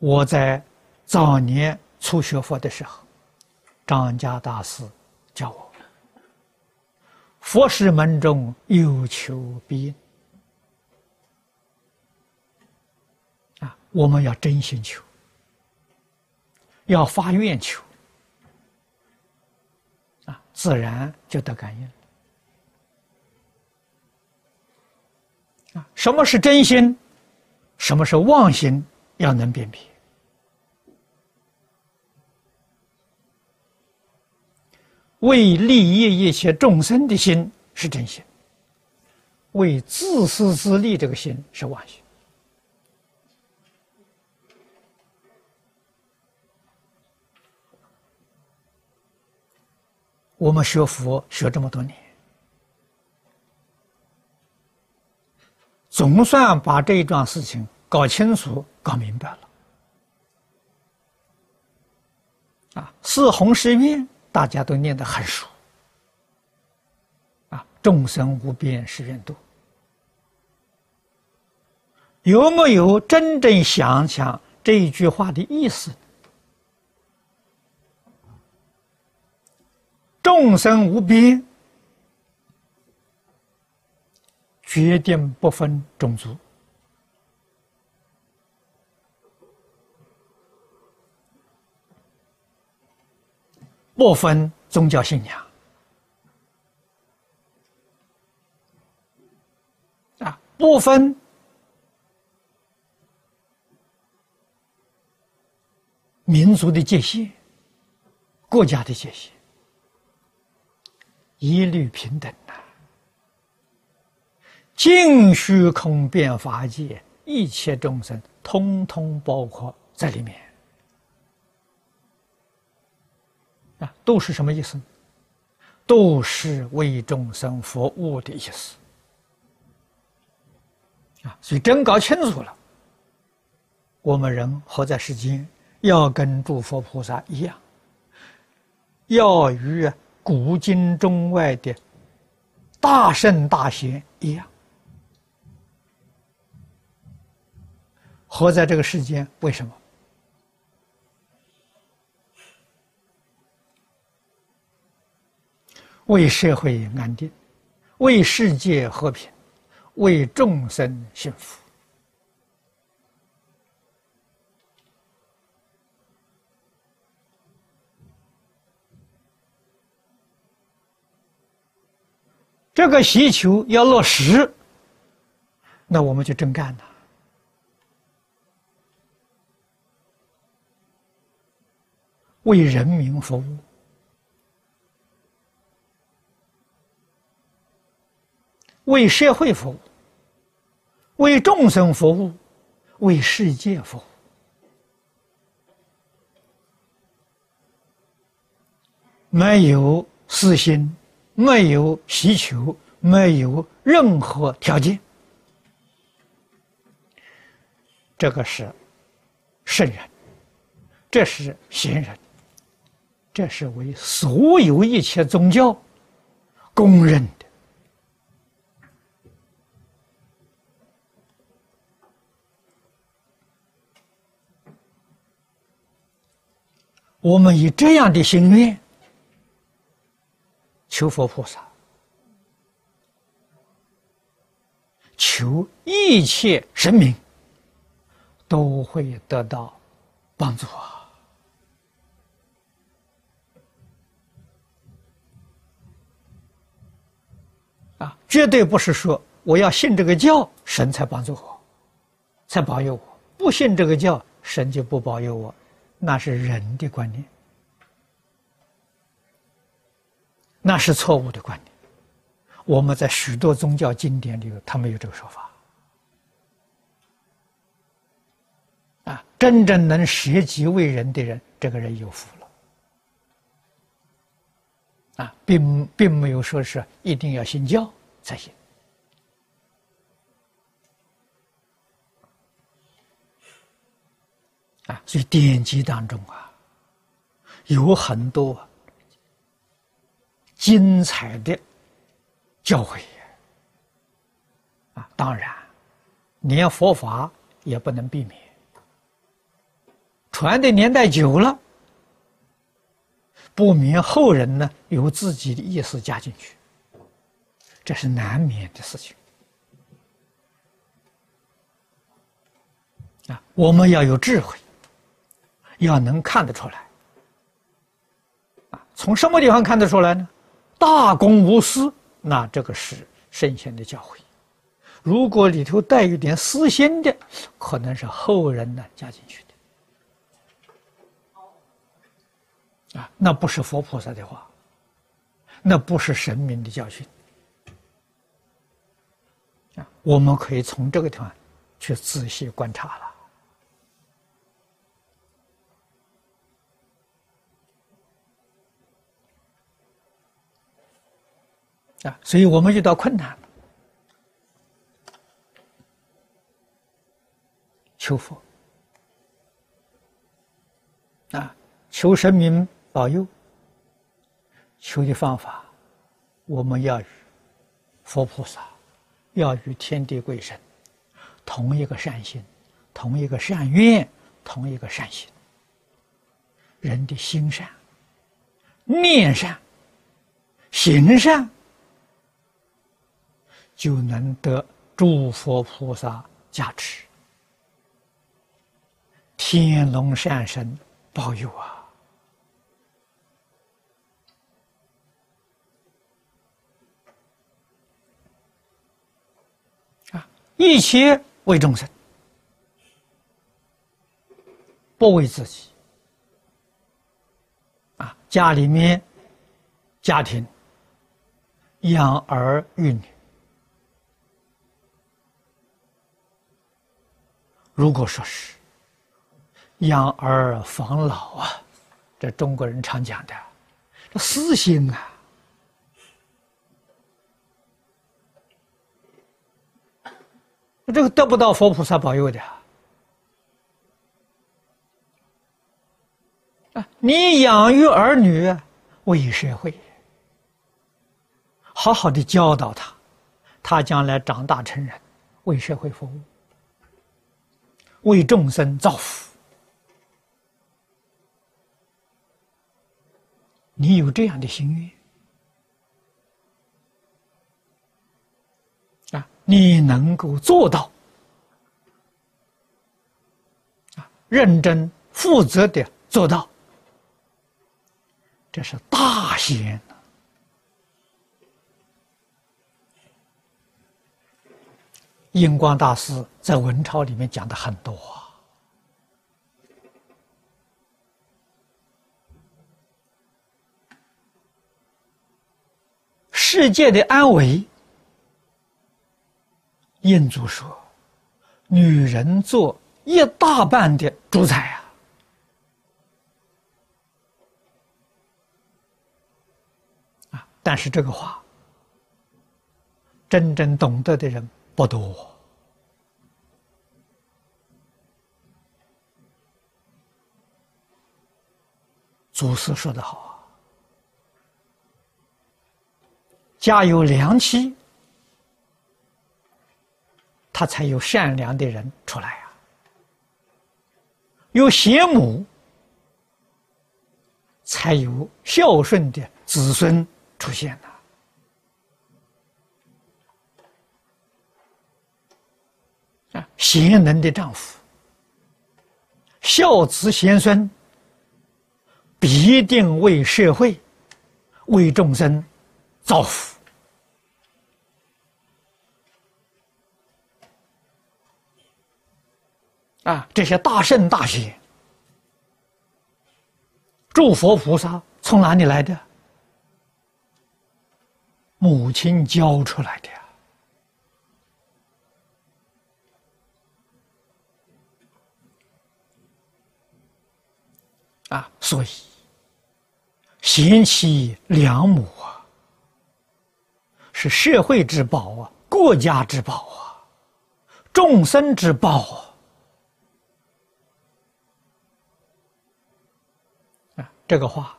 我在早年初学佛的时候，张家大师教我：佛事门中有求必应。啊，我们要真心求，要发愿求，啊，自然就得感应。啊，什么是真心？什么是妄心？要能辨别。为利益一切众生的心是真心，为自私自利这个心是妄心。我们学佛学这么多年。总算把这一桩事情搞清楚、搞明白了。啊，四弘誓愿大家都念得很熟。啊，众生无边誓愿度，有没有真正想想这一句话的意思？众生无边。决定不分种族，不分宗教信仰，啊，不分民族的界限、国家的界限，一律平等呐。净虚空变法界，一切众生通通包括在里面。啊，都是什么意思？都是为众生服务的意思。啊，所以真搞清楚了，我们人活在世间，要跟诸佛菩萨一样，要与古今中外的大圣大贤一样。活在这个世间，为什么？为社会安定，为世界和平，为众生幸福。这个需求要落实，那我们就真干了。为人民服务，为社会服务，为众生服务，为世界服务。没有私心，没有需求，没有任何条件，这个是圣人，这是贤人。这是为所有一切宗教公认我们以这样的心愿求佛菩萨，求一切神明都会得到帮助啊！啊，绝对不是说我要信这个教，神才帮助我，才保佑我；不信这个教，神就不保佑我，那是人的观念，那是错误的观念。我们在许多宗教经典里头，他没有这个说法。啊，真正能舍己为人的人，这个人有福了。啊，并并没有说是一定要信教才行。所以典籍当中啊，有很多精彩的教诲。啊，当然，连佛法也不能避免。传的年代久了，不免后人呢有自己的意思加进去，这是难免的事情。啊，我们要有智慧，要能看得出来。啊，从什么地方看得出来呢？大公无私，那这个是圣贤的教诲。如果里头带一点私心的，可能是后人呢加进去的。啊，那不是佛菩萨的话，那不是神明的教训。啊，我们可以从这个地方去仔细观察了。啊，所以我们遇到困难，求佛啊，求神明保佑。求的方法，我们要与佛菩萨，要与天地鬼神同一个善心，同一个善愿，同一个善心。人的心善、念善、行善。就能得诸佛菩萨加持，天龙善神保佑啊！啊，一切为众生，不为自己。啊，家里面家庭养儿育女。如果说是养儿防老啊，这中国人常讲的，这私心啊，这个得不到佛菩萨保佑的啊！你养育儿女为社会，好好的教导他，他将来长大成人，为社会服务。为众生造福，你有这样的心愿啊？你能够做到啊？认真负责的做到，这是大贤。印光大师在文钞里面讲的很多，世界的安危，印祖说，女人做一大半的主宰啊，啊！但是这个话，真正懂得的人。不多，祖师说的好啊，家有良妻，他才有善良的人出来啊；有贤母，才有孝顺的子孙出现呐。贤能的丈夫，孝子贤孙，必定为社会、为众生造福。啊，这些大圣大贤，诸佛菩萨从哪里来的？母亲教出来的。啊，所以贤妻良母啊，是社会之宝啊，国家之宝啊，众生之宝啊！啊，这个话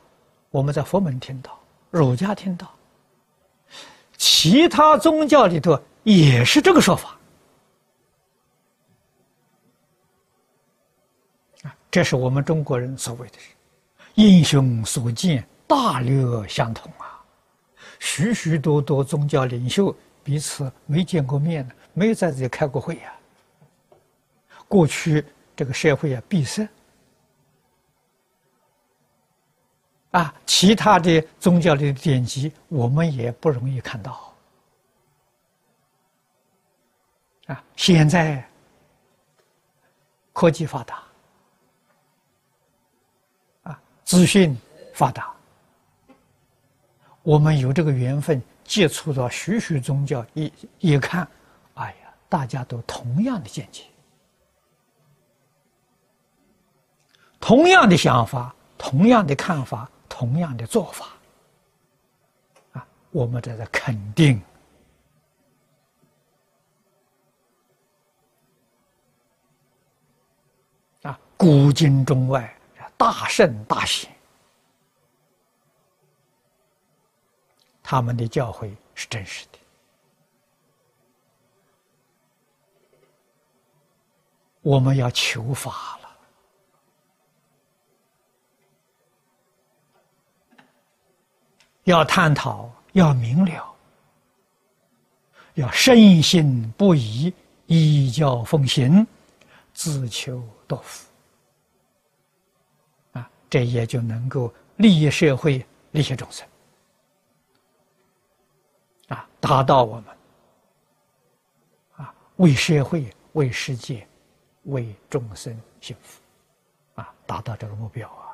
我们在佛门听到，儒家听到，其他宗教里头也是这个说法。啊，这是我们中国人所谓的“英雄所见，大略相同”啊。许许多多宗教领袖彼此没见过面的，没有在这里开过会呀。过去这个社会啊闭塞，啊，其他的宗教的典籍我们也不容易看到。啊，现在科技发达，啊，资讯发达，我们有这个缘分接触到许许宗教，一一看，哎呀，大家都同样的见解。同样的想法，同样的看法，同样的做法，啊，我们在这肯定。啊，古今中外大圣大贤，他们的教诲是真实的，我们要求法了。要探讨，要明了，要深信不疑，依教奉行，自求多福。这也就能够利益社会，利益众生。啊，达到我们啊，为社会、为世界、为众生幸福，啊，达到这个目标啊。